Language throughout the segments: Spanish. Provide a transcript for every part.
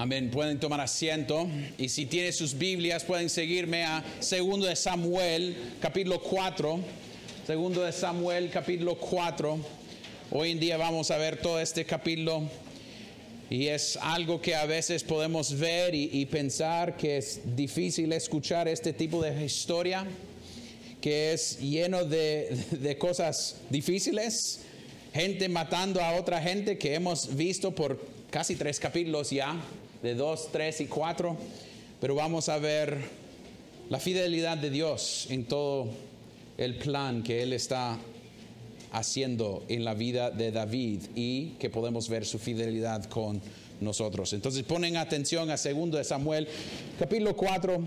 Amén. Pueden tomar asiento. Y si tienen sus Biblias, pueden seguirme a segundo de Samuel, capítulo 4. Segundo de Samuel, capítulo 4. Hoy en día vamos a ver todo este capítulo. Y es algo que a veces podemos ver y, pensar que es difícil escuchar este tipo de historia, que es lleno de, de cosas difíciles, gente matando a otra gente que hemos visto por casi tres capítulos ya de 2, 3 y 4, pero vamos a ver la fidelidad de Dios en todo el plan que Él está haciendo en la vida de David y que podemos ver su fidelidad con nosotros. Entonces ponen atención a 2 de Samuel, capítulo 4,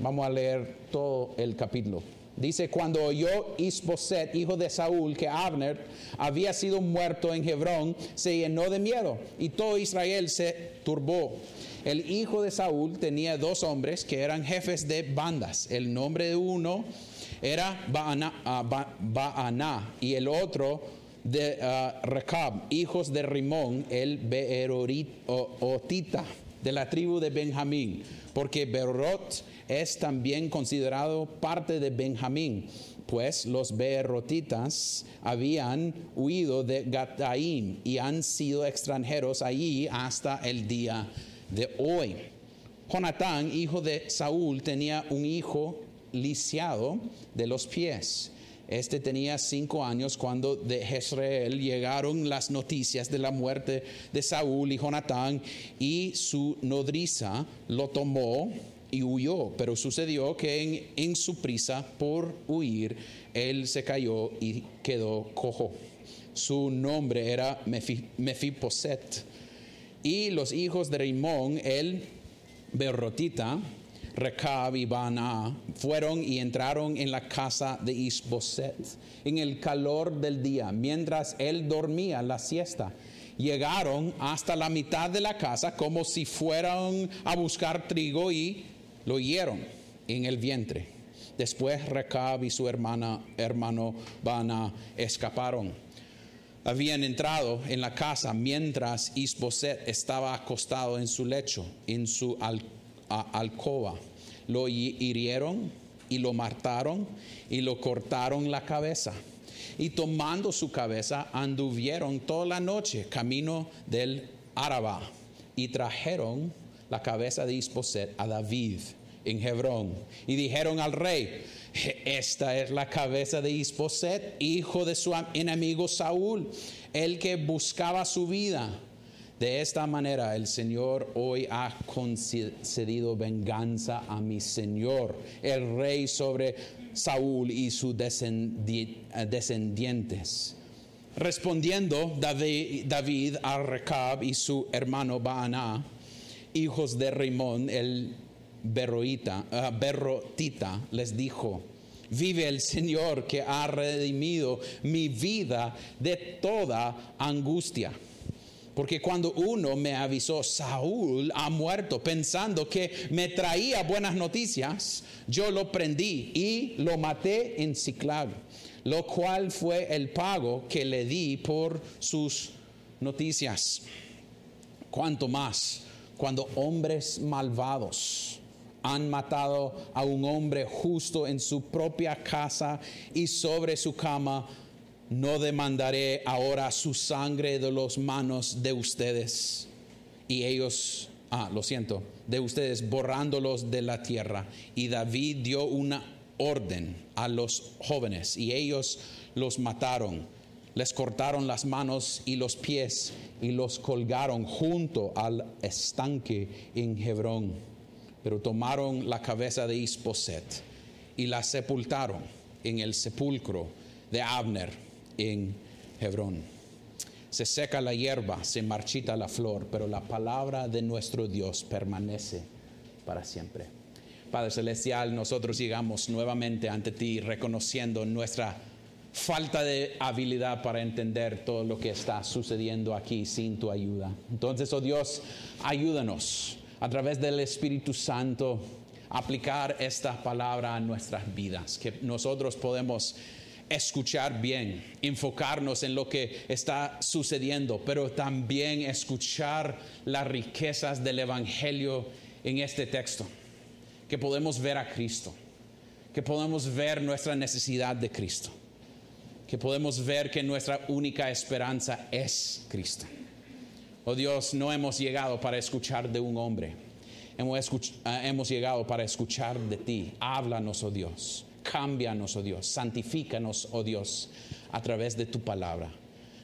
vamos a leer todo el capítulo. Dice, cuando oyó Isboset, hijo de Saúl, que Abner había sido muerto en Hebrón, se llenó de miedo y todo Israel se turbó. El hijo de Saúl tenía dos hombres que eran jefes de bandas. El nombre de uno era ah, Baaná y el otro de uh, Recab, hijos de Rimón, el Beerotita de la tribu de Benjamín, porque Berot es también considerado parte de Benjamín, pues los Beerotitas habían huido de Gataim y han sido extranjeros allí hasta el día de hoy. Jonatán, hijo de Saúl, tenía un hijo lisiado de los pies. Este tenía cinco años cuando de Jezreel llegaron las noticias de la muerte de Saúl y Jonatán y su nodriza lo tomó y huyó. Pero sucedió que en, su prisa por huir, él se cayó y quedó cojo. Su nombre era Mefiposet y los hijos de Rimón, el Berrotita, Recab y Bana, fueron y entraron en la casa de Isboset en el calor del día, mientras él dormía la siesta. Llegaron hasta la mitad de la casa como si fueran a buscar trigo y lo hieron en el vientre. Después Recab y su hermana, hermano Bana escaparon habían entrado en la casa mientras Isboset estaba acostado en su lecho, en su alcoba. Lo hirieron y lo mataron y lo cortaron la cabeza. Y tomando su cabeza anduvieron toda la noche camino del Araba y trajeron la cabeza de Isboset a David en Hebrón y dijeron al rey, esta es la cabeza de Isboset, hijo de su enemigo Saúl, el que buscaba su vida. De esta manera el Señor hoy ha concedido venganza a mi Señor, el rey sobre Saúl y sus descendientes. Respondiendo David, David a Recab y su hermano Baana, hijos de Rimón, el Berroita, uh, Berrotita les dijo, vive el Señor que ha redimido mi vida de toda angustia. Porque cuando uno me avisó, Saúl ha muerto, pensando que me traía buenas noticias, yo lo prendí y lo maté en Ciclag, lo cual fue el pago que le di por sus noticias. Cuanto más cuando hombres malvados han matado a un hombre justo en su propia casa y sobre su cama, no demandaré ahora su sangre de las manos de ustedes. Y ellos, ah, lo siento, de ustedes, borrándolos de la tierra. Y David dio una orden a los jóvenes y ellos los mataron. Les cortaron las manos y los pies y los colgaron junto al estanque en Hebrón pero tomaron la cabeza de Isboset y la sepultaron en el sepulcro de Abner en Hebrón. Se seca la hierba, se marchita la flor, pero la palabra de nuestro Dios permanece para siempre. Padre Celestial, nosotros llegamos nuevamente ante ti reconociendo nuestra falta de habilidad para entender todo lo que está sucediendo aquí sin tu ayuda. Entonces, oh Dios, ayúdanos a través del Espíritu Santo aplicar esta palabra a nuestras vidas, que nosotros podemos escuchar bien, enfocarnos en lo que está sucediendo, pero también escuchar las riquezas del Evangelio en este texto, que podemos ver a Cristo, que podemos ver nuestra necesidad de Cristo, que podemos ver que nuestra única esperanza es Cristo. Oh Dios, no hemos llegado para escuchar de un hombre, hemos, ah, hemos llegado para escuchar de ti. Háblanos, oh Dios Cámbianos, oh Dios, santifícanos, oh Dios, a través de tu palabra.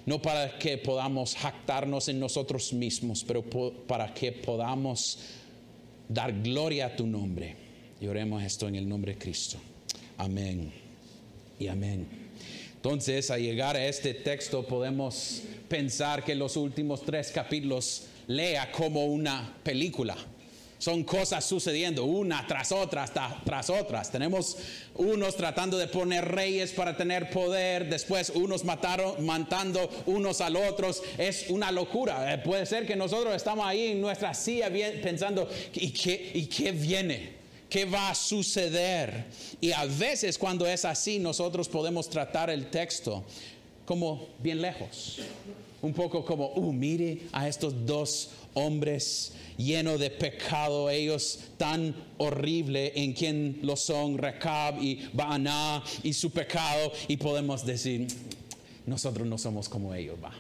No para que podamos jactarnos en nosotros mismos, pero para que podamos dar gloria a tu nombre. Y oremos esto en el nombre de Cristo. Amén y amén. Entonces, al llegar a este texto, podemos pensar que los últimos tres capítulos lea como una película son cosas sucediendo una tras otra, tras otras. Tenemos unos tratando de poner reyes para tener poder, después unos mataron, matando unos al otros. Es una locura. Eh, puede ser que nosotros estamos ahí en nuestra silla pensando, ¿y qué, ¿y qué viene? ¿Qué va a suceder? Y a veces cuando es así, nosotros podemos tratar el texto como bien lejos. Un poco como, uh, mire a estos dos hombres lleno de pecado, ellos tan horrible en quien lo son, Recab y Baaná y su pecado, y podemos decir, nosotros no somos como ellos, va.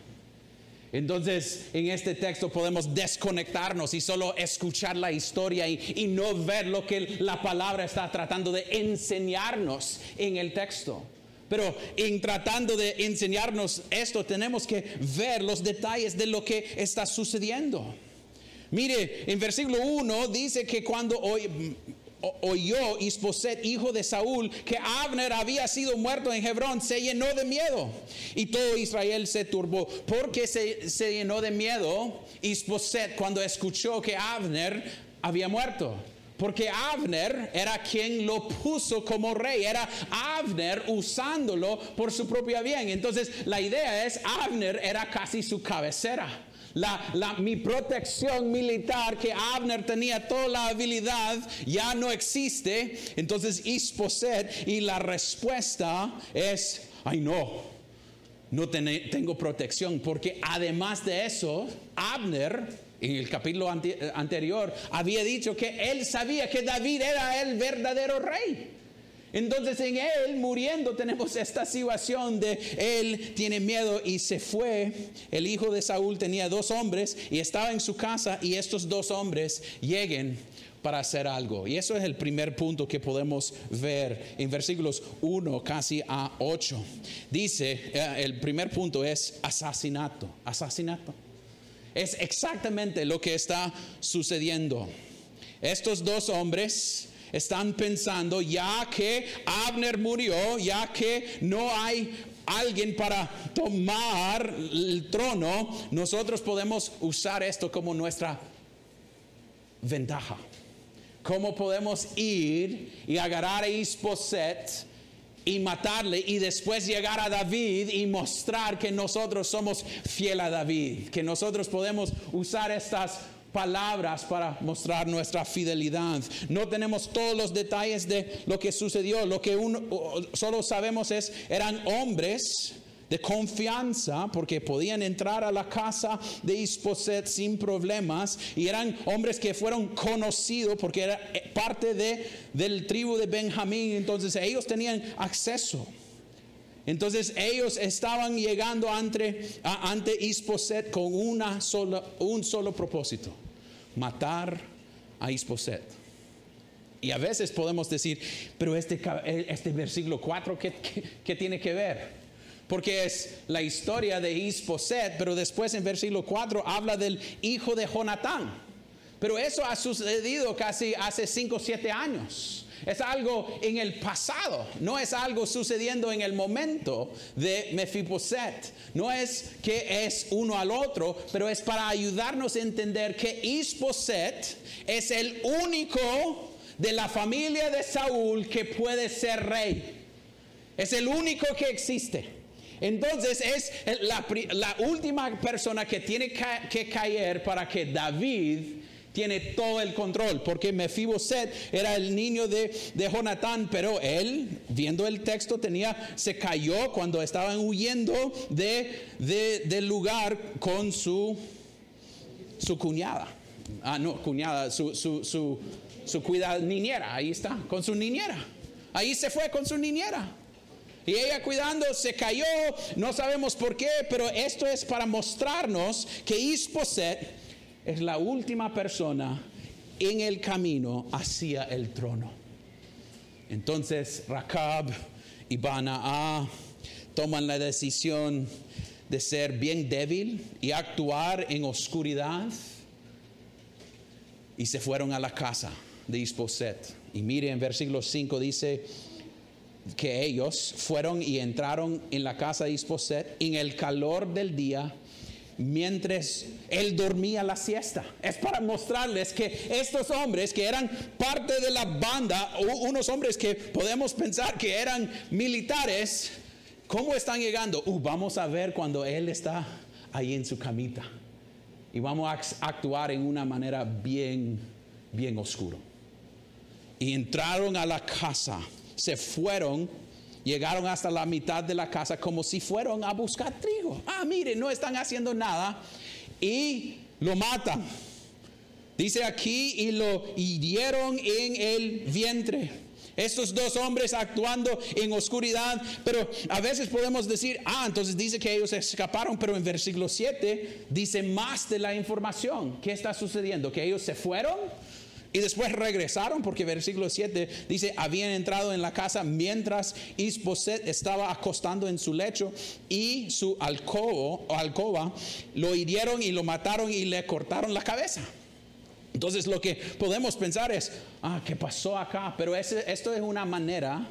Entonces, en este texto podemos desconectarnos y solo escuchar la historia y, y, no ver lo que la palabra está tratando de enseñarnos en el texto. Pero en tratando de enseñarnos esto, tenemos que ver los detalles de lo que está sucediendo. Mire, en versículo 1 dice que cuando oyó Isboset, hijo de Saúl, que Abner había sido muerto en Hebrón, se llenó de miedo. Y todo Israel se turbó. porque se, se llenó de miedo Isboset cuando escuchó que Abner había muerto? Porque Abner era quien lo puso como rey, era Abner usándolo por su propio bien. Entonces la idea es, Abner era casi su cabecera. La, mi protección militar que Abner tenía toda la habilidad ya no existe. Entonces Isposet y la respuesta es, ay no, no tengo protección porque además de eso, Abner en el capítulo anterior había dicho que él sabía que David era el verdadero rey. Entonces en él muriendo tenemos esta situación de él tiene miedo y se fue. El hijo de Saúl tenía dos hombres y estaba en su casa y estos dos hombres lleguen para hacer algo. Y eso es el primer punto que podemos ver en versículos 1 casi a 8. Dice, eh, el primer punto es asesinato, asesinato. Es exactamente lo que está sucediendo. Estos dos hombres están pensando, ya que Abner murió, ya que no hay alguien para tomar el trono, nosotros podemos usar esto como nuestra ventaja. ¿Cómo podemos ir y agarrar a Isboset y matarle y después llegar a David y mostrar que nosotros somos fiel a David, que nosotros podemos usar estas palabras para mostrar nuestra fidelidad. No tenemos todos los detalles de lo que sucedió. Lo que uno, solo sabemos es, eran hombres de confianza porque podían entrar a la casa de Isposet sin problemas y eran hombres que fueron conocidos porque era eh, parte de, del tribu de Benjamín, entonces ellos tenían acceso. Entonces ellos estaban llegando ante, ante Isposet con una sola, un solo propósito, matar a Isposet. Y a veces podemos decir, pero este, este versículo 4, ¿qué, qué, tiene que ver? Porque es la historia de Isposet, pero después en versículo 4 habla del hijo de Jonatán. Pero eso ha sucedido casi hace 5 o 7 años. Es algo en el pasado, no es algo sucediendo en el momento de Mefiboset. No es que es uno al otro, pero es para ayudarnos a entender que Isboset es el único de la familia de Saúl que puede ser rey. Es el único que existe. Entonces es la, última persona que tiene que caer para que David tiene todo el control, porque Mefiboset era el niño de, de Jonatán, pero él, viendo el texto, tenía, se cayó cuando estaban huyendo de, del lugar con su, su cuñada. Ah, no, cuñada, su, su, su, su niñera, ahí está, con su niñera. Ahí se fue con su niñera. Y ella cuidando se cayó, no sabemos por qué, pero esto es para mostrarnos que Isposet es la última persona en el camino hacia el trono. Entonces Rakab y Banaa toman la decisión de ser bien débil y actuar en oscuridad y se fueron a la casa de Isposet. Y mire en versículo 5 dice que ellos fueron y entraron en la casa de Isposet en el calor del día mientras él dormía la siesta. Es para mostrarles que estos hombres que eran parte de la banda, unos hombres que podemos pensar que eran militares, ¿cómo están llegando? Uh, vamos a ver cuando él está ahí en su camita. Y vamos a actuar en una manera bien, bien oscuro. Y entraron a la casa, se fueron Llegaron hasta la mitad de la casa como si fueron a buscar trigo. Ah, mire, no están haciendo nada. Y lo matan. Dice aquí, y lo hirieron en el vientre. Estos dos hombres actuando en oscuridad, pero a veces podemos decir, ah, entonces dice que ellos escaparon, pero en versículo 7 dice más de la información. ¿Qué está sucediendo? Que ellos se fueron y después regresaron porque versículo 7 dice, habían entrado en la casa mientras Isboset estaba acostando en su lecho y su alcobo, o alcoba lo hirieron y lo mataron y le cortaron la cabeza. Entonces lo que podemos pensar es, ah, ¿qué pasó acá? Pero esto es una manera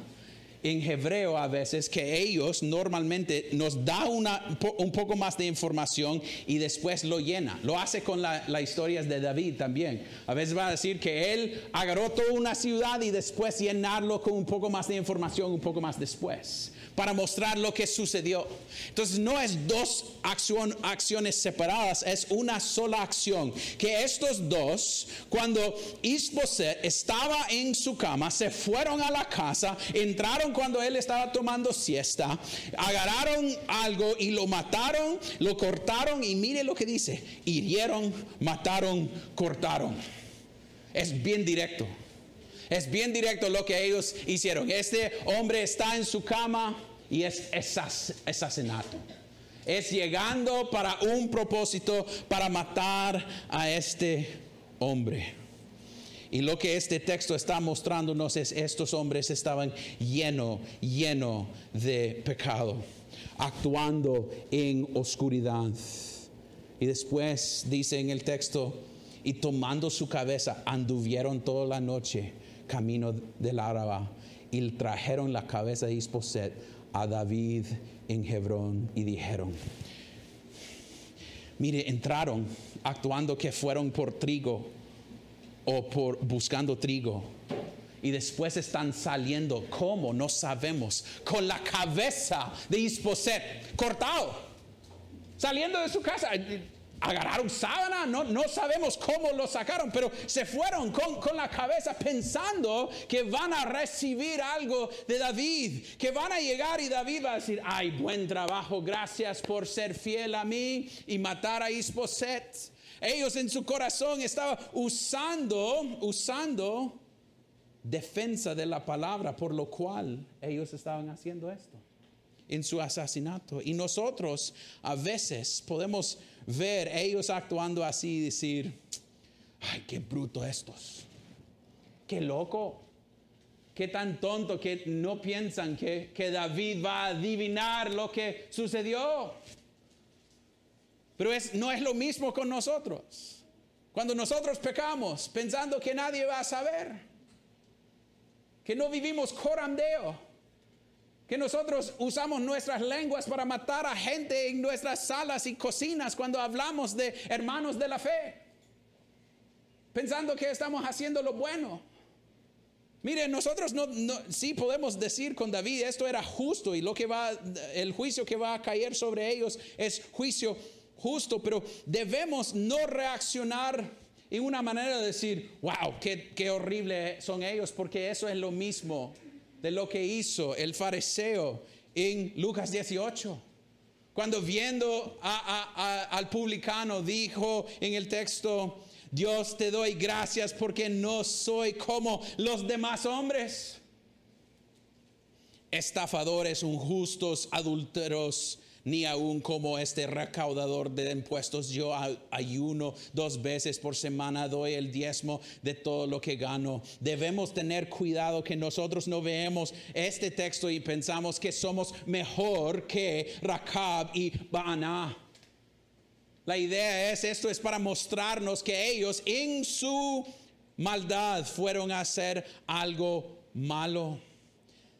en hebreo a veces que ellos normalmente nos da una, un poco más de información y después lo llena. Lo hace con las la historias de David también. A veces va a decir que él agarró toda una ciudad y después llenarlo con un poco más de información un poco más después para mostrar lo que sucedió. Entonces no es dos acciones separadas, es una sola acción. Que estos dos, cuando Isboset estaba en su cama, se fueron a la casa, entraron cuando él estaba tomando siesta, agarraron algo y lo mataron, lo cortaron y mire lo que dice, hirieron, mataron, cortaron. Es bien directo. Es bien directo lo que ellos hicieron. Este hombre está en su cama y es asesinato. Es llegando para un propósito, para matar a este hombre. Y lo que este texto está mostrándonos es estos hombres estaban lleno, lleno de pecado, actuando en oscuridad. Y después dice en el texto, y tomando su cabeza, anduvieron toda la noche camino del Araba y trajeron la cabeza de Isposet a David en Hebrón y dijeron, mire, entraron actuando que fueron por trigo o por buscando trigo. Y después están saliendo, ¿cómo? No sabemos, con la cabeza de Isposet cortado, saliendo de su casa agarraron sábana, no, no sabemos cómo lo sacaron, pero se fueron con, con, la cabeza pensando que van a recibir algo de David, que van a llegar y David va a decir, ay, buen trabajo, gracias por ser fiel a mí y matar a Isboset. Ellos en su corazón estaban usando, usando defensa de la palabra, por lo cual ellos estaban haciendo esto en su asesinato. Y nosotros a veces podemos ver ellos actuando así y decir, ay, qué bruto estos, qué loco, qué tan tonto que no piensan que, que David va a adivinar lo que sucedió. Pero es, no es lo mismo con nosotros. Cuando nosotros pecamos pensando que nadie va a saber, que no vivimos corandeo, que nosotros usamos nuestras lenguas para matar a gente en nuestras salas y cocinas cuando hablamos de hermanos de la fe, pensando que estamos haciendo lo bueno. Mire, nosotros no, sí podemos decir con David, esto era justo y lo que va, el juicio que va a caer sobre ellos es juicio justo, pero debemos no reaccionar Y una manera de decir, wow, qué, qué horrible son ellos, porque eso es lo mismo de lo que hizo el fariseo en Lucas 18. Cuando viendo al publicano dijo en el texto, Dios te doy gracias porque no soy como los demás hombres. Estafadores, injustos, adúlteros, ni aún como este recaudador de impuestos. Yo ayuno dos veces por semana, doy el diezmo de todo lo que gano. Debemos tener cuidado que nosotros no veamos este texto y pensamos que somos mejor que Rakab y Baana. La idea es, esto es para mostrarnos que ellos en su maldad fueron a hacer algo malo.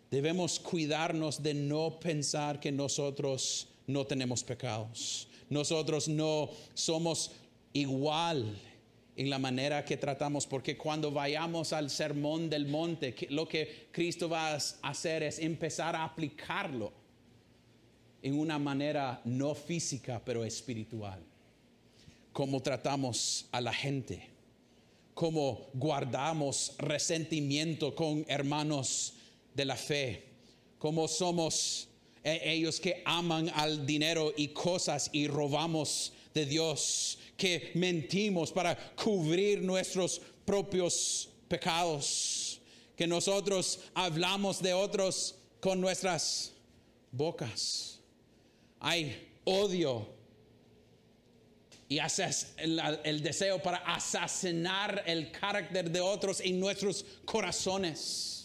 Debemos cuidarnos de no pensar que nosotros no tenemos pecados. Nosotros no somos igual en la manera que tratamos, porque cuando vayamos al sermón del monte, lo que Cristo va a hacer es empezar a aplicarlo en una manera no física, pero espiritual. Cómo tratamos a la gente, cómo guardamos resentimiento con hermanos de la fe, cómo somos ellos que aman al dinero y cosas y robamos de Dios, que mentimos para cubrir nuestros propios pecados, que nosotros hablamos de otros con nuestras bocas. Hay odio y el, el deseo para asesinar el carácter de otros en nuestros corazones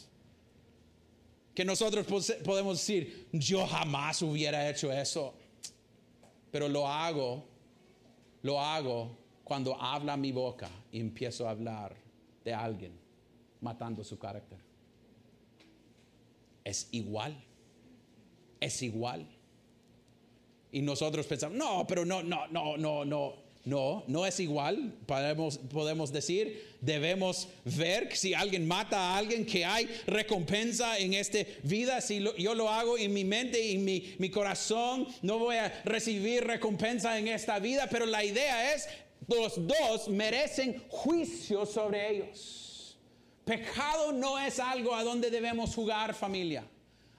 que nosotros podemos decir, yo jamás hubiera hecho eso, pero lo hago, lo hago cuando habla mi boca y empiezo a hablar de alguien matando su carácter. Es igual, es igual. Y nosotros pensamos, no, pero no, no, no, no, no. No, no es igual. Podemos, podemos decir, debemos ver si alguien mata a alguien, que hay recompensa en esta vida. Si yo lo hago en mi mente y mi, mi corazón, no voy a recibir recompensa en esta vida. Pero la idea es, los dos merecen juicio sobre ellos. Pecado no es algo a donde debemos jugar familia.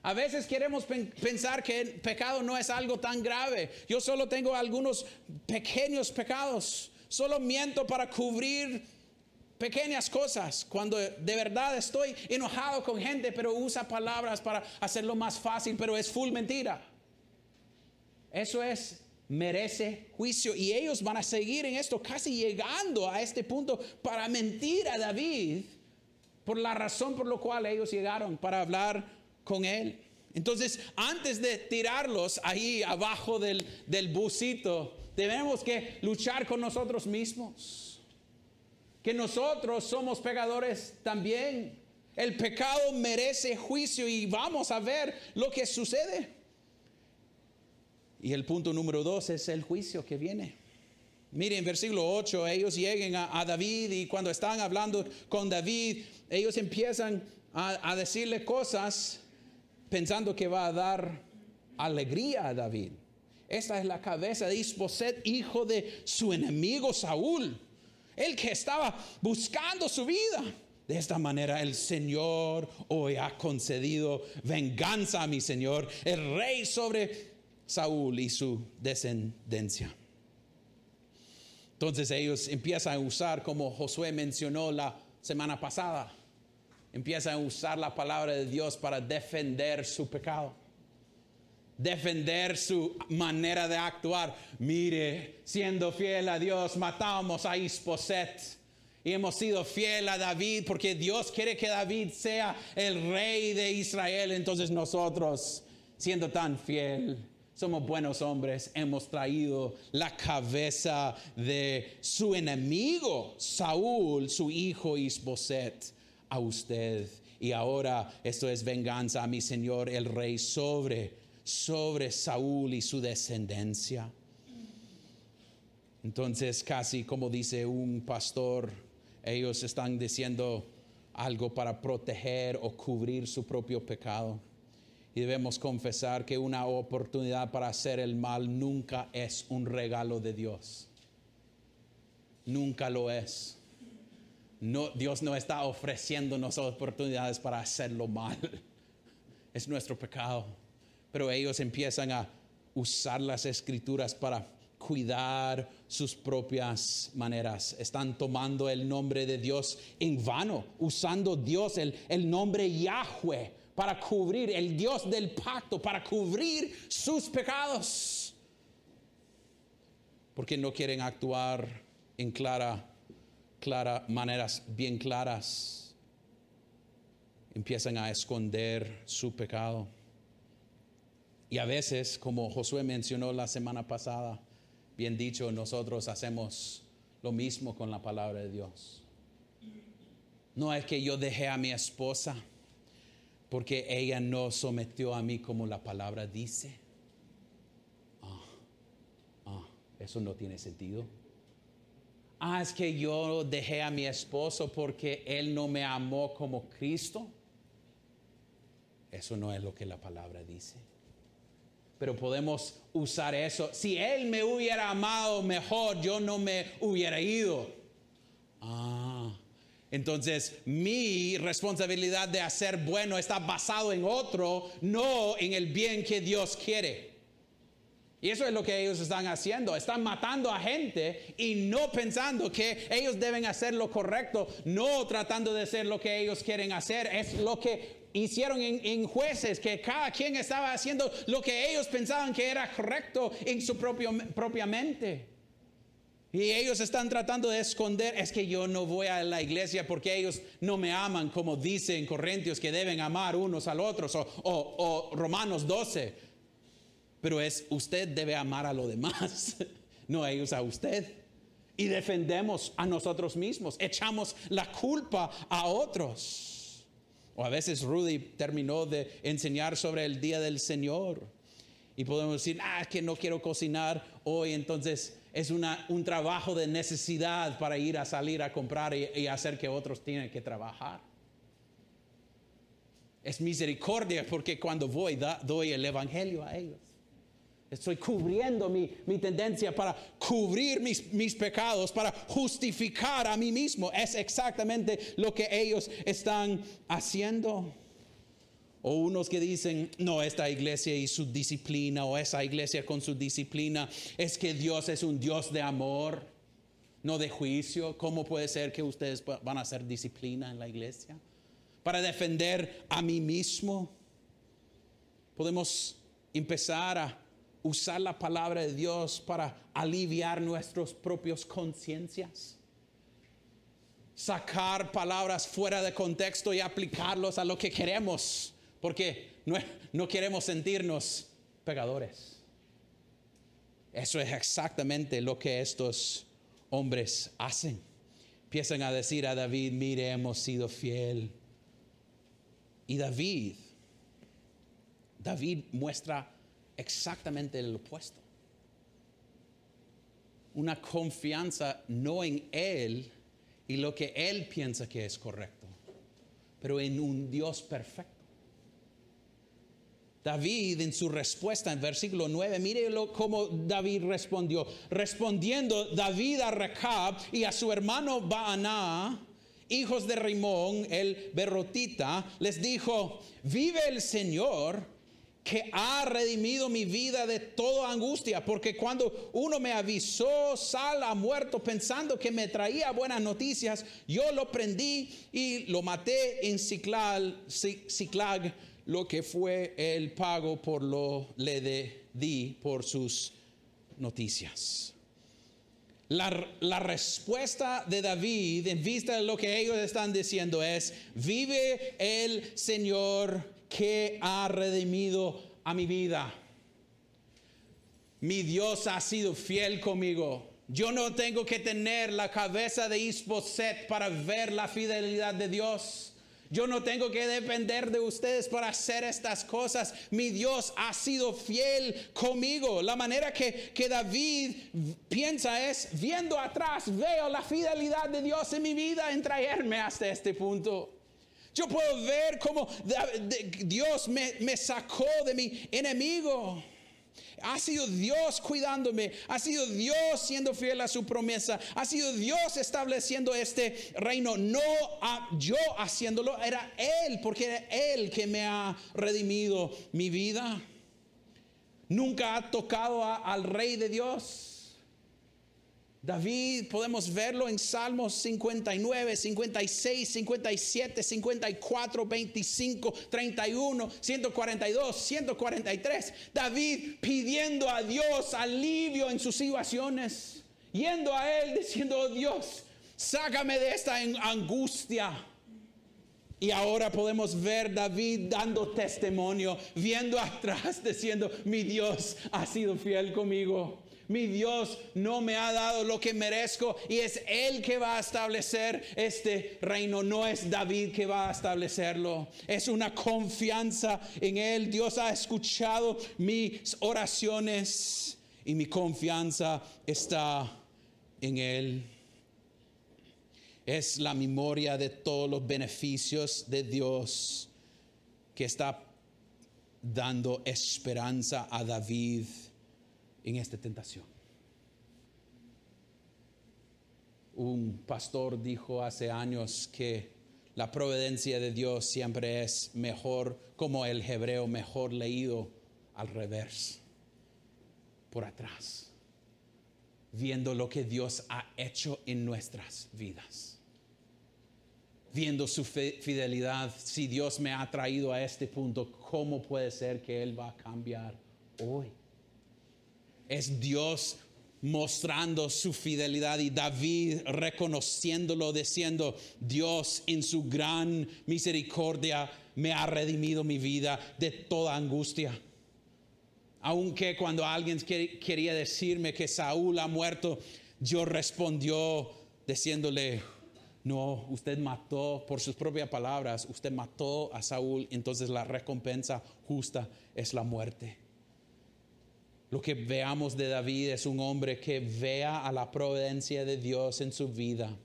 A veces queremos pensar que el pecado no es algo tan grave. Yo solo tengo algunos pequeños pecados. Solo miento para cubrir pequeñas cosas. Cuando de verdad estoy enojado con gente, pero usa palabras para hacerlo más fácil, pero es full mentira. Eso es merece juicio y ellos van a seguir en esto casi llegando a este punto para mentir a David por la razón por la cual ellos llegaron para hablar con Él. Entonces, antes de tirarlos ahí abajo del, del busito, tenemos que luchar con nosotros mismos. Que nosotros somos pecadores también. El pecado merece juicio y vamos a ver lo que sucede. Y el punto número dos es el juicio que viene. Miren, versículo 8, ellos llegan a, David y cuando están hablando con David, ellos empiezan a decirle cosas pensando que va a dar alegría a David. Esta es la cabeza de Isboset, hijo de su enemigo Saúl, el que estaba buscando su vida. De esta manera el Señor hoy ha concedido venganza a mi Señor, el rey sobre Saúl y su descendencia. Entonces ellos empiezan a usar, como Josué mencionó la semana pasada, empieza a usar la palabra de Dios para defender su pecado. Defender su manera de actuar. Mire, siendo fiel a Dios, matamos a Isposet. Y hemos sido fiel a David porque Dios quiere que David sea el rey de Israel. Entonces nosotros, siendo tan fiel, somos buenos hombres, hemos traído la cabeza de su enemigo, Saúl, su hijo Isboset a usted. Y ahora esto es venganza a mi Señor el Rey sobre, sobre Saúl y su descendencia. Entonces casi como dice un pastor, ellos están diciendo algo para proteger o cubrir su propio pecado. Y debemos confesar que una oportunidad para hacer el mal nunca es un regalo de Dios. Nunca lo es no, Dios no está ofreciéndonos oportunidades para hacerlo mal. Es nuestro pecado. Pero ellos empiezan a usar las escrituras para cuidar sus propias maneras. Están tomando el nombre de Dios en vano, usando Dios, el, el nombre Yahweh, para cubrir, el Dios del pacto, para cubrir sus pecados. Porque no quieren actuar en clara, clara, maneras bien claras. Empiezan a esconder su pecado. Y a veces, como Josué mencionó la semana pasada, bien dicho, nosotros hacemos lo mismo con la palabra de Dios. No es que yo dejé a mi esposa porque ella no sometió a mí como la palabra dice. Ah, ah, eso no tiene sentido. Ah, es que yo dejé a mi esposo porque él no me amó como Cristo. Eso no es lo que la palabra dice pero podemos usar eso. Si Él me hubiera amado mejor, yo no me hubiera ido. Ah, entonces mi responsabilidad de hacer bueno está basado en otro, no en el bien que Dios quiere. Y eso es lo que ellos están haciendo. Están matando a gente y no pensando que ellos deben hacer lo correcto, no tratando de hacer lo que ellos quieren hacer. Es lo que hicieron en, jueces, que cada quien estaba haciendo lo que ellos pensaban que era correcto en su propio, propia mente. Y ellos están tratando de esconder, es que yo no voy a la iglesia porque ellos no me aman, como dicen Corintios que deben amar unos a los otros, o, o Romanos 12. Pero es, usted debe amar a los demás, no ellos a usted. Y defendemos a nosotros mismos, echamos la culpa a otros. O a veces Rudy terminó de enseñar sobre el día del Señor. Y podemos decir, ah, que no quiero cocinar hoy, entonces es una, un trabajo de necesidad para ir a salir a comprar y, hacer que otros tienen que trabajar. Es misericordia porque cuando voy doy el Evangelio a ellos. Estoy cubriendo mi, tendencia para cubrir mis, mis, pecados, para justificar a mí mismo. Es exactamente lo que ellos están haciendo. O unos que dicen, no, esta iglesia y su disciplina, o esa iglesia con su disciplina, es que Dios es un Dios de amor, no de juicio. ¿Cómo puede ser que ustedes van a hacer disciplina en la iglesia? Para defender a mí mismo. Podemos empezar a usar la palabra de Dios para aliviar nuestras propias conciencias. Sacar palabras fuera de contexto y aplicarlos a lo que queremos, porque no, no queremos sentirnos pegadores. Eso es exactamente lo que estos hombres hacen. Empiezan a decir a David, mire, hemos sido fiel. Y David, David muestra exactamente el opuesto. Una confianza no en Él y lo que Él piensa que es correcto, pero en un Dios perfecto. David en su respuesta en versículo 9, mírelo cómo David respondió. Respondiendo David a Recab y a su hermano Baaná, hijos de Rimón, el berrotita, les dijo, vive el Señor que ha redimido mi vida de toda angustia, porque cuando uno me avisó, Sal ha muerto pensando que me traía buenas noticias, yo lo prendí y lo maté en Ciclag, lo que fue el pago por lo le di por sus noticias. La, la, respuesta de David en vista de lo que ellos están diciendo es, vive el Señor que ha redimido a mi vida. Mi Dios ha sido fiel conmigo. Yo no tengo que tener la cabeza de Isboset para ver la fidelidad de Dios. Yo no tengo que depender de ustedes para hacer estas cosas. Mi Dios ha sido fiel conmigo. La manera que, que, David piensa es, viendo atrás, veo la fidelidad de Dios en mi vida en traerme hasta este punto. Yo puedo ver cómo Dios me, sacó de mi enemigo. Ha sido Dios cuidándome, ha sido Dios siendo fiel a su promesa, ha sido Dios estableciendo este reino, no yo haciéndolo, era Él, porque era Él que me ha redimido mi vida. Nunca ha tocado al Rey de Dios. David podemos verlo en Salmos 59, 56, 57, 54, 25, 31, 142, 143. David pidiendo a Dios alivio en sus situaciones, yendo a Él diciendo, oh Dios, sácame de esta angustia. Y ahora podemos ver David dando testimonio, viendo atrás, diciendo, mi Dios ha sido fiel conmigo mi Dios no me ha dado lo que merezco y es Él que va a establecer este reino, no es David que va a establecerlo. Es una confianza en Él. Dios ha escuchado mis oraciones y mi confianza está en Él. Es la memoria de todos los beneficios de Dios que está dando esperanza a David en esta tentación. Un pastor dijo hace años que la providencia de Dios siempre es mejor, como el hebreo, mejor leído al revés, por atrás, viendo lo que Dios ha hecho en nuestras vidas, viendo su fidelidad. Si Dios me ha traído a este punto, ¿cómo puede ser que Él va a cambiar hoy? Es Dios mostrando su fidelidad y David reconociéndolo, diciendo, Dios en su gran misericordia me ha redimido mi vida de toda angustia. Aunque cuando alguien quería decirme que Saúl ha muerto, yo respondió diciéndole, no, usted mató por sus propias palabras, usted mató a Saúl, entonces la recompensa justa es la muerte. Lo que veamos de David es un hombre que vea a la providencia de Dios en su vida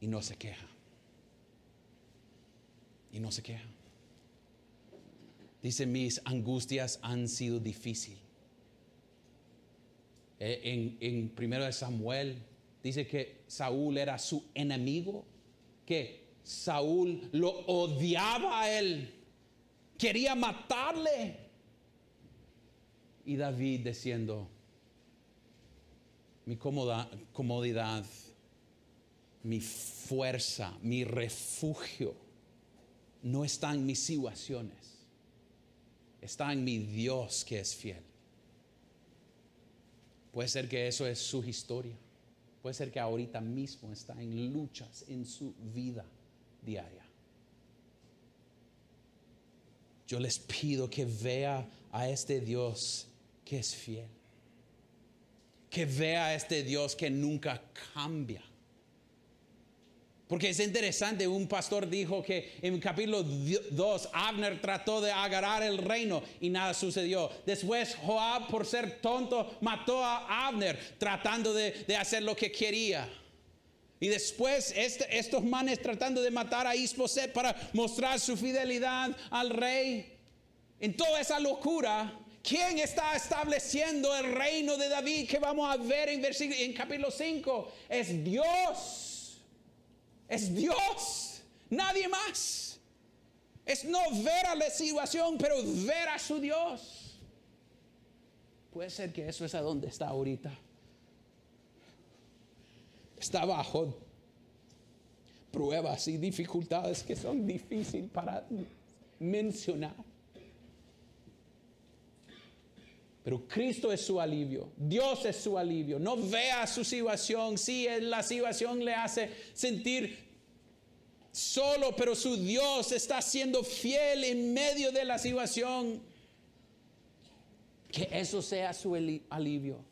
y no se queja. Y no se queja. Dice, mis angustias han sido difíciles. Eh, en, en primero de Samuel dice que Saúl era su enemigo, que Saúl lo odiaba a él, quería matarle. Y David diciendo, mi comodidad, mi fuerza, mi refugio, no está en mis situaciones, está en mi Dios que es fiel. Puede ser que eso es su historia. Puede ser que ahorita mismo está en luchas en su vida diaria. Yo les pido que vea a este Dios que es fiel. Que vea a este Dios que nunca cambia. Porque es interesante, un pastor dijo que en capítulo 2 Abner trató de agarrar el reino y nada sucedió. Después Joab, por ser tonto, mató a Abner tratando de, hacer lo que quería. Y después este, estos manes tratando de matar a Isboset para mostrar su fidelidad al rey. En toda esa locura, ¿Quién está estableciendo el reino de David que vamos a ver en, en capítulo 5? Es Dios. Es Dios. Nadie más. Es no ver a la situación, pero ver a su Dios. Puede ser que eso es a donde está ahorita. Está bajo pruebas y dificultades que son difíciles para mencionar. Pero Cristo es su alivio, Dios es su alivio. No vea su situación, si sí, la situación le hace sentir solo, pero su Dios está siendo fiel en medio de la situación. Que eso sea su alivio.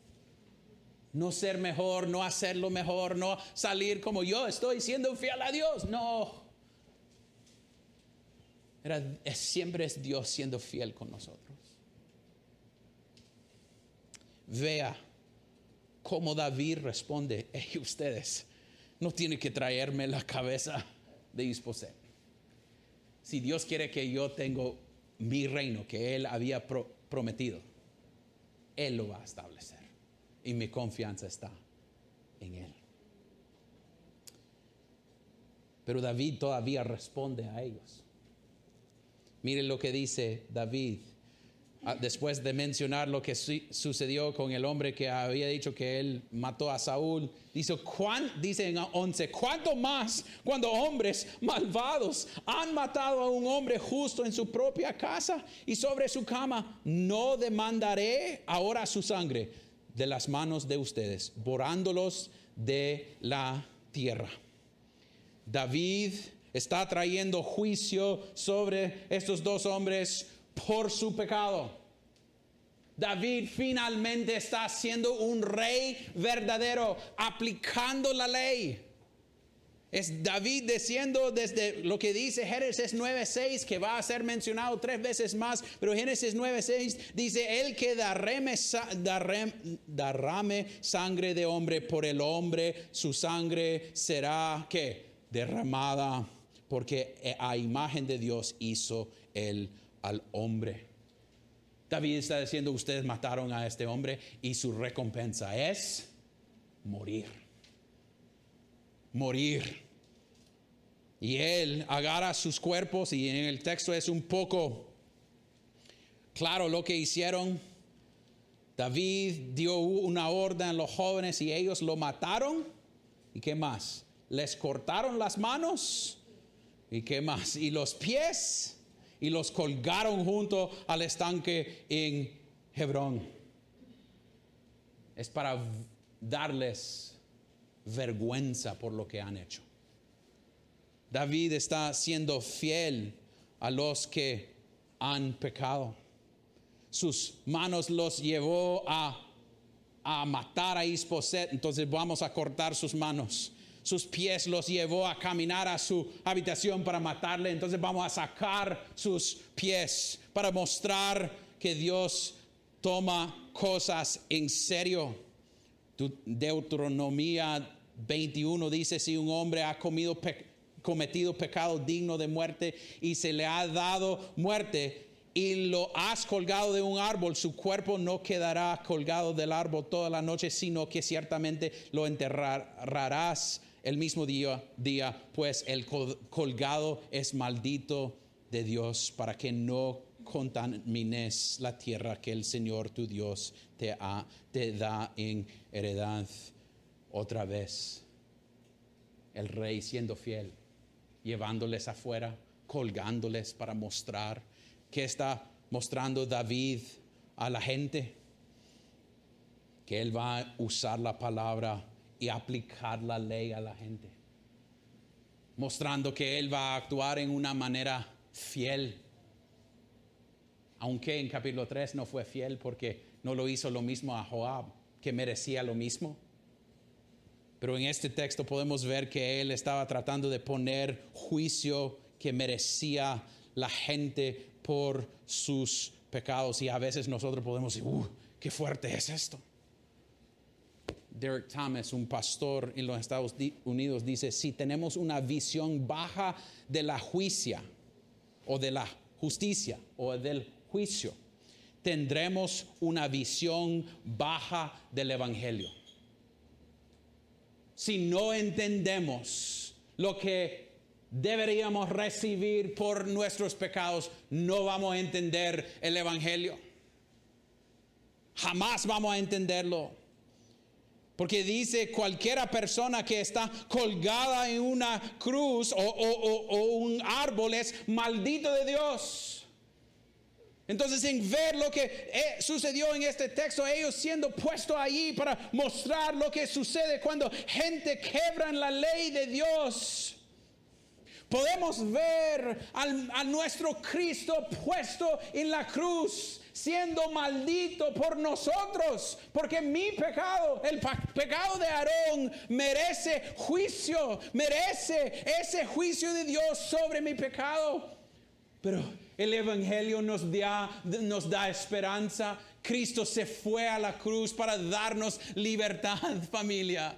No ser mejor, no hacerlo mejor, no salir como yo estoy siendo fiel a Dios. No. Siempre es Dios siendo fiel con nosotros vea cómo David responde, hey, ustedes no tienen que traerme la cabeza de Isboset. Si Dios quiere que yo tengo mi reino que él había prometido, Él lo va a establecer. Y mi confianza está en Él. Pero David todavía responde a ellos. Miren lo que dice David después de mencionar lo que sucedió con el hombre que había dicho que él mató a Saúl, dice, dice en 11, ¿cuánto más cuando hombres malvados han matado a un hombre justo en su propia casa y sobre su cama? No demandaré ahora su sangre de las manos de ustedes, borrándolos de la tierra. David está trayendo juicio sobre estos dos hombres por su pecado. David finalmente está siendo un rey verdadero, aplicando la ley. Es David diciendo desde lo que dice Génesis 9:6, que va a ser mencionado tres veces más, pero Génesis 9:6 dice, el que darrame, darrame sangre de hombre por el hombre, su sangre será que derramada, porque a imagen de Dios hizo el al hombre. David está diciendo, ustedes mataron a este hombre y su recompensa es morir. Morir. Y él agarra sus cuerpos y en el texto es un poco claro lo que hicieron. David dio una orden a los jóvenes y ellos lo mataron. ¿Y qué más? Les cortaron las manos. ¿Y qué más? Y los pies y los colgaron junto al estanque en Hebrón. Es para darles vergüenza por lo que han hecho. David está siendo fiel a los que han pecado. Sus manos los llevó a, a matar a Isposet, entonces vamos a cortar sus manos sus pies los llevó a caminar a su habitación para matarle. Entonces vamos a sacar sus pies para mostrar que Dios toma cosas en serio. Deuteronomía 21 dice, si un hombre ha cometido pecado digno de muerte y se le ha dado muerte, y lo has colgado de un árbol, su cuerpo no quedará colgado del árbol toda la noche, sino que ciertamente lo enterrarás el mismo día, día, pues el colgado es maldito de Dios para que no contamines la tierra que el Señor tu Dios te, te da en heredad. Otra vez, el rey siendo fiel, llevándoles afuera, colgándoles para mostrar que está mostrando David a la gente, que él va a usar la palabra y aplicar la ley a la gente, mostrando que Él va a actuar en una manera fiel. Aunque en capítulo 3 no fue fiel porque no lo hizo lo mismo a Joab, que merecía lo mismo. Pero en este texto podemos ver que Él estaba tratando de poner juicio que merecía la gente por sus pecados. Y a veces nosotros podemos decir, uh, qué fuerte es esto. Derek Thomas, un pastor en los Estados Unidos, dice, si tenemos una visión baja de la juicia o de la justicia o del juicio, tendremos una visión baja del Evangelio. Si no entendemos lo que deberíamos recibir por nuestros pecados, no vamos a entender el Evangelio. Jamás vamos a entenderlo. Porque dice cualquiera persona que está colgada en una cruz o, un árbol es maldito de Dios. Entonces, en ver lo que eh, sucedió en este texto, ellos siendo puestos allí para mostrar lo que sucede cuando gente quebra la ley de Dios. Podemos ver a nuestro Cristo puesto en la cruz siendo maldito por nosotros, porque mi pecado, el pecado de Aarón, merece juicio, merece ese juicio de Dios sobre mi pecado. Pero el Evangelio nos da, nos da esperanza. Cristo se fue a la cruz para darnos libertad, familia.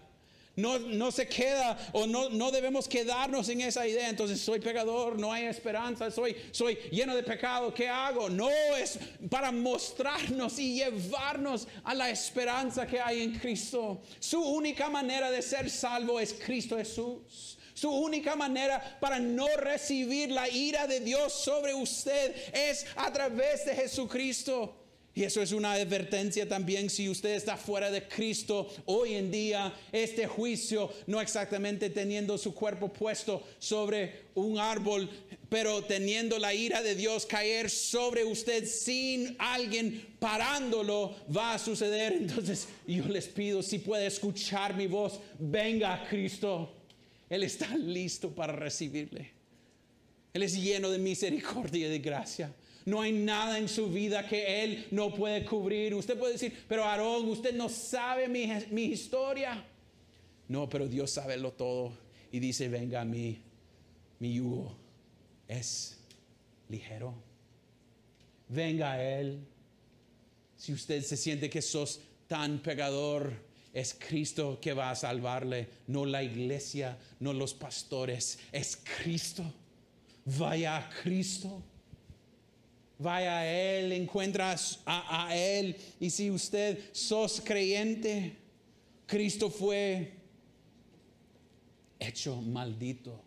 No, no se queda o no, no debemos quedarnos en esa idea. Entonces soy pecador, no hay esperanza, soy, soy lleno de pecado, ¿qué hago? No es para mostrarnos y llevarnos a la esperanza que hay en Cristo. Su única manera de ser salvo es Cristo Jesús. Su única manera para no recibir la ira de Dios sobre usted es a través de Jesucristo. Y eso es una advertencia también si usted está fuera de Cristo hoy en día, este juicio, no exactamente teniendo su cuerpo puesto sobre un árbol, pero teniendo la ira de Dios caer sobre usted sin alguien parándolo, va a suceder. Entonces yo les pido, si puede escuchar mi voz, venga a Cristo. Él está listo para recibirle. Él es lleno de misericordia y de gracia. No hay nada en su vida que Él no puede cubrir. Usted puede decir, pero Aarón, usted no sabe mi, mi historia. No, pero Dios sabe lo todo. Y dice, venga a mí, mi yugo es ligero. Venga a Él. Si usted se siente que sos tan pecador, es Cristo que va a salvarle, no la iglesia, no los pastores, es Cristo. Vaya a Cristo vaya a Él, encuentra a, Él. Y si usted sos creyente, Cristo fue hecho maldito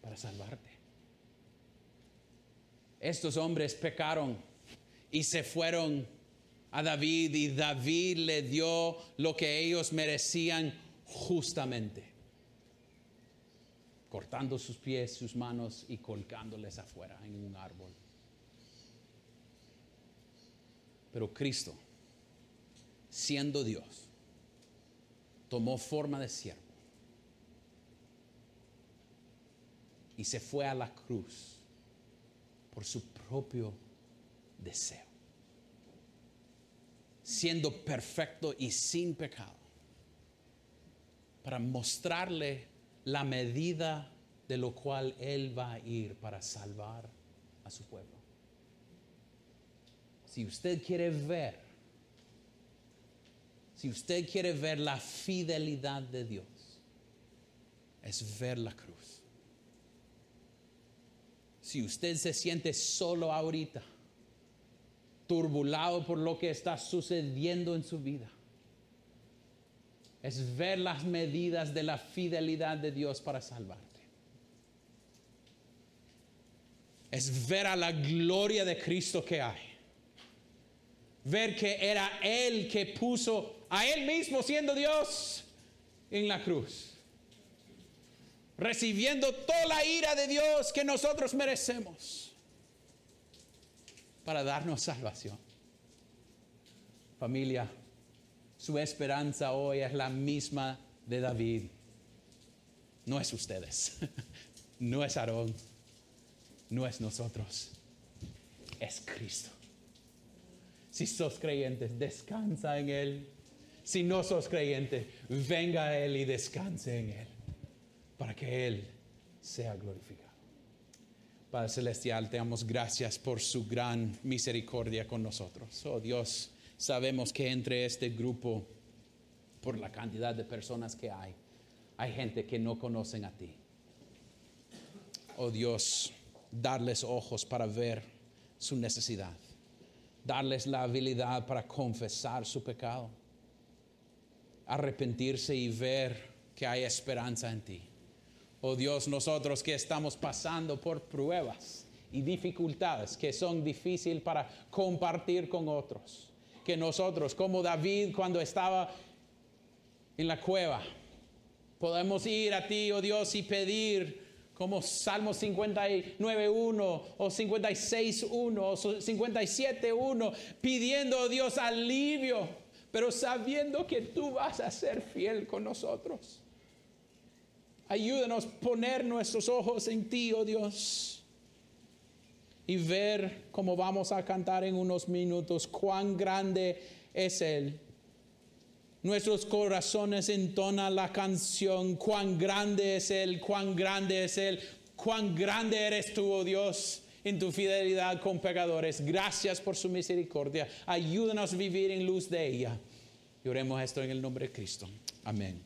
para salvarte. Estos hombres pecaron y se fueron a David y David le dio lo que ellos merecían justamente, cortando sus pies, sus manos y colgándoles afuera en un árbol. Pero Cristo, siendo Dios, tomó forma de siervo y se fue a la cruz por su propio deseo, siendo perfecto y sin pecado, para mostrarle la medida de lo cual Él va a ir para salvar a su pueblo. Si usted quiere ver, si usted quiere ver la fidelidad de Dios, es ver la cruz. Si usted se siente solo ahorita, turbulado por lo que está sucediendo en su vida, es ver las medidas de la fidelidad de Dios para salvarte. Es ver a la gloria de Cristo que hay ver que era Él que puso a Él mismo siendo Dios en la cruz, recibiendo toda la ira de Dios que nosotros merecemos para darnos salvación. Familia, su esperanza hoy es la misma de David. No es ustedes, no es Aarón, no es nosotros, es Cristo. Si sos creyente, descansa en Él. Si no sos creyente, venga a Él y descanse en Él, para que Él sea glorificado. Padre Celestial, te damos gracias por su gran misericordia con nosotros. Oh Dios, sabemos que entre este grupo, por la cantidad de personas que hay, hay gente que no conocen a ti. Oh Dios, darles ojos para ver su necesidad darles la habilidad para confesar su pecado, arrepentirse y ver que hay esperanza en ti. Oh Dios, nosotros que estamos pasando por pruebas y dificultades que son difíciles para compartir con otros, que nosotros, como David cuando estaba en la cueva, podemos ir a ti, oh Dios, y pedir como Salmo 59.1 o 56.1 o 57.1, pidiendo a Dios alivio, pero sabiendo que tú vas a ser fiel con nosotros. Ayúdanos a poner nuestros ojos en ti, oh Dios, y ver cómo vamos a cantar en unos minutos cuán grande es Él Nuestros corazones entonan la canción, cuán grande es Él, cuán grande es Él, cuán grande eres tú, oh Dios, en tu fidelidad con pecadores. Gracias por su misericordia. Ayúdanos a vivir en luz de ella. Y oremos esto en el nombre de Cristo. Amén.